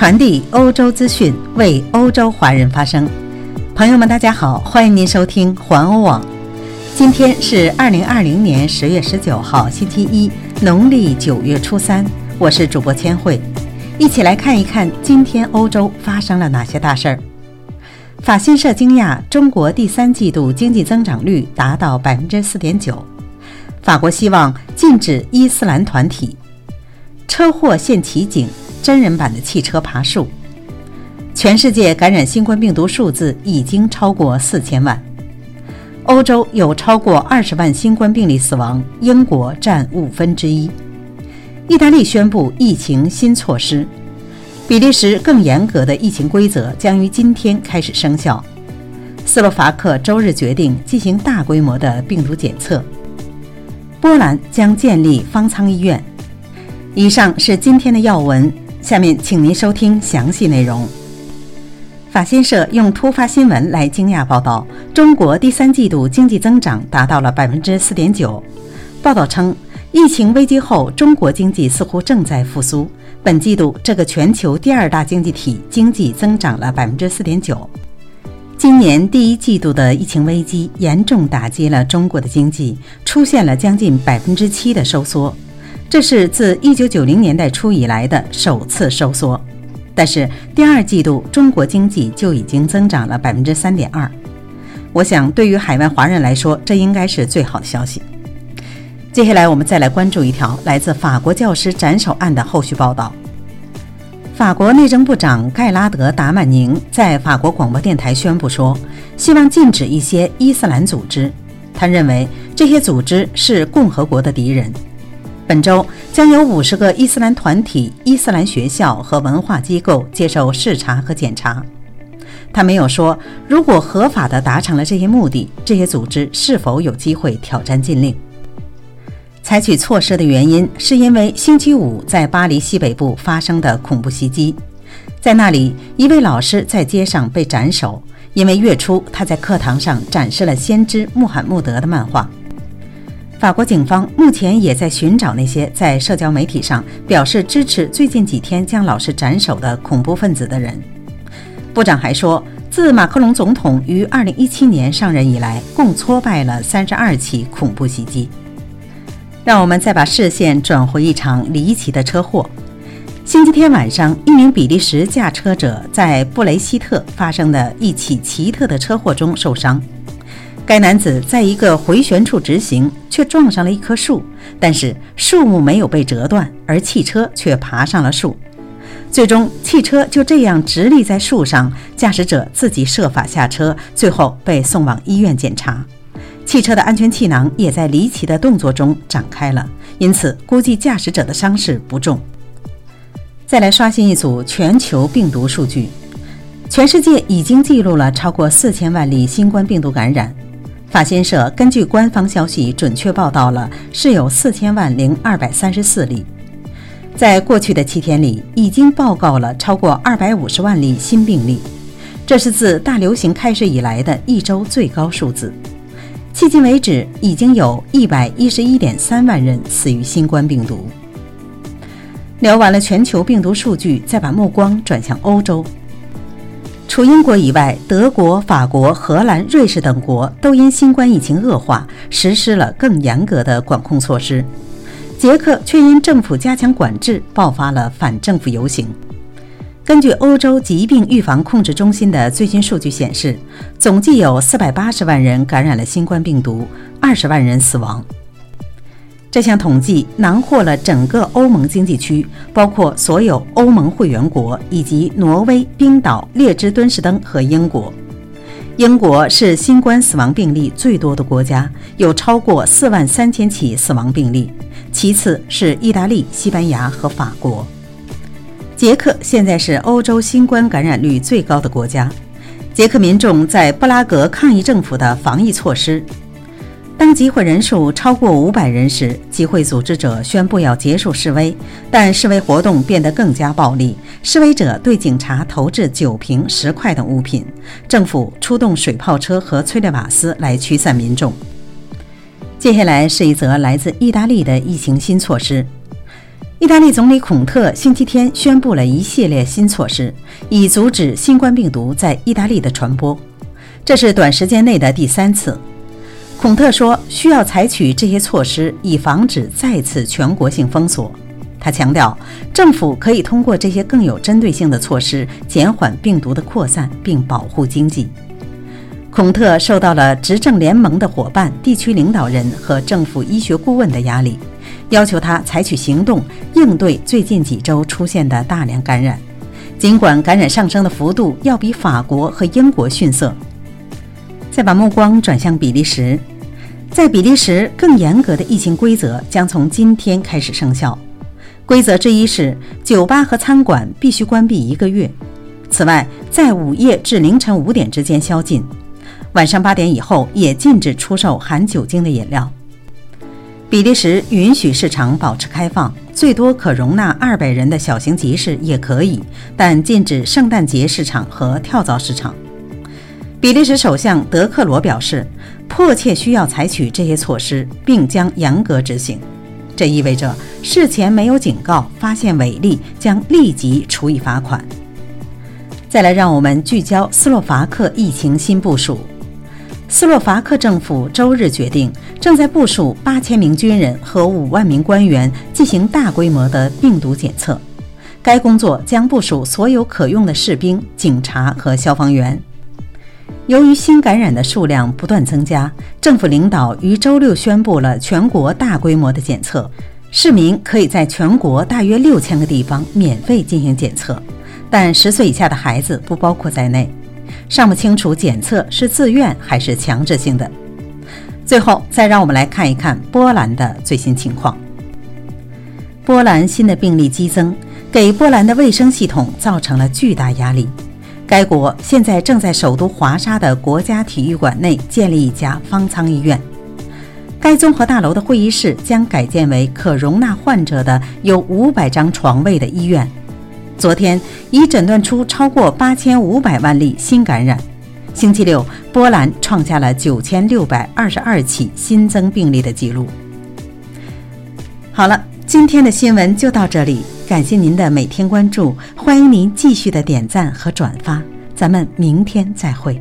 传递欧洲资讯，为欧洲华人发声。朋友们，大家好，欢迎您收听环欧网。今天是二零二零年十月十九号，星期一，农历九月初三。我是主播千惠，一起来看一看今天欧洲发生了哪些大事儿。法新社惊讶，中国第三季度经济增长率达到百分之四点九。法国希望禁止伊斯兰团体。车祸现奇景，真人版的汽车爬树。全世界感染新冠病毒数字已经超过四千万。欧洲有超过二十万新冠病例死亡，英国占五分之一。意大利宣布疫情新措施。比利时更严格的疫情规则将于今天开始生效。斯洛伐克周日决定进行大规模的病毒检测。波兰将建立方舱医院。以上是今天的要闻，下面请您收听详细内容。法新社用突发新闻来惊讶报道：中国第三季度经济增长达到了百分之四点九。报道称，疫情危机后，中国经济似乎正在复苏。本季度，这个全球第二大经济体经济增长了百分之四点九。今年第一季度的疫情危机严重打击了中国的经济，出现了将近百分之七的收缩，这是自一九九零年代初以来的首次收缩。但是第二季度中国经济就已经增长了百分之三点二。我想，对于海外华人来说，这应该是最好的消息。接下来，我们再来关注一条来自法国教师斩首案的后续报道。法国内政部长盖拉德·达曼宁在法国广播电台宣布说，希望禁止一些伊斯兰组织。他认为这些组织是共和国的敌人。本周将有五十个伊斯兰团体、伊斯兰学校和文化机构接受视察和检查。他没有说，如果合法地达成了这些目的，这些组织是否有机会挑战禁令。采取措施的原因是因为星期五在巴黎西北部发生的恐怖袭击，在那里一位老师在街上被斩首，因为月初他在课堂上展示了先知穆罕默德的漫画。法国警方目前也在寻找那些在社交媒体上表示支持最近几天将老师斩首的恐怖分子的人。部长还说，自马克龙总统于2017年上任以来，共挫败了32起恐怖袭击。让我们再把视线转回一场离奇的车祸。星期天晚上，一名比利时驾车者在布雷希特发生的一起奇特的车祸中受伤。该男子在一个回旋处直行，却撞上了一棵树，但是树木没有被折断，而汽车却爬上了树。最终，汽车就这样直立在树上，驾驶者自己设法下车，最后被送往医院检查。汽车的安全气囊也在离奇的动作中展开了，因此估计驾驶者的伤势不重。再来刷新一组全球病毒数据，全世界已经记录了超过四千万例新冠病毒感染。法新社根据官方消息准确报道了，是有四千万零二百三十四例。在过去的七天里，已经报告了超过二百五十万例新病例，这是自大流行开始以来的一周最高数字。迄今为止，已经有一百一十一点三万人死于新冠病毒。聊完了全球病毒数据，再把目光转向欧洲。除英国以外，德国、法国、荷兰、瑞士等国都因新冠疫情恶化，实施了更严格的管控措施。捷克却因政府加强管制，爆发了反政府游行。根据欧洲疾病预防控制中心的最新数据显示，总计有480万人感染了新冠病毒，20万人死亡。这项统计囊括了整个欧盟经济区，包括所有欧盟会员国以及挪威、冰岛、列支敦士登和英国。英国是新冠死亡病例最多的国家，有超过4万三千起死亡病例，其次是意大利、西班牙和法国。捷克现在是欧洲新冠感染率最高的国家。捷克民众在布拉格抗议政府的防疫措施。当集会人数超过五百人时，集会组织者宣布要结束示威，但示威活动变得更加暴力。示威者对警察投掷酒瓶、石块等物品，政府出动水炮车和催泪瓦斯来驱散民众。接下来是一则来自意大利的疫情新措施。意大利总理孔特星期天宣布了一系列新措施，以阻止新冠病毒在意大利的传播。这是短时间内的第三次。孔特说，需要采取这些措施以防止再次全国性封锁。他强调，政府可以通过这些更有针对性的措施减缓病毒的扩散，并保护经济。孔特受到了执政联盟的伙伴、地区领导人和政府医学顾问的压力。要求他采取行动应对最近几周出现的大量感染，尽管感染上升的幅度要比法国和英国逊色。再把目光转向比利时，在比利时更严格的疫情规则将从今天开始生效。规则之一是，酒吧和餐馆必须关闭一个月。此外，在午夜至凌晨五点之间宵禁，晚上八点以后也禁止出售含酒精的饮料。比利时允许市场保持开放，最多可容纳二百人的小型集市也可以，但禁止圣诞节市场和跳蚤市场。比利时首相德克罗表示，迫切需要采取这些措施，并将严格执行。这意味着事前没有警告，发现违例将立即处以罚款。再来，让我们聚焦斯洛伐克疫情新部署。斯洛伐克政府周日决定，正在部署八千名军人和五万名官员进行大规模的病毒检测。该工作将部署所有可用的士兵、警察和消防员。由于新感染的数量不断增加，政府领导于周六宣布了全国大规模的检测。市民可以在全国大约六千个地方免费进行检测，但十岁以下的孩子不包括在内。尚不清楚检测是自愿还是强制性的。最后，再让我们来看一看波兰的最新情况。波兰新的病例激增，给波兰的卫生系统造成了巨大压力。该国现在正在首都华沙的国家体育馆内建立一家方舱医院。该综合大楼的会议室将改建为可容纳患者的有五百张床位的医院。昨天已诊断出超过八千五百万例新感染。星期六，波兰创下了九千六百二十二起新增病例的记录。好了，今天的新闻就到这里，感谢您的每天关注，欢迎您继续的点赞和转发，咱们明天再会。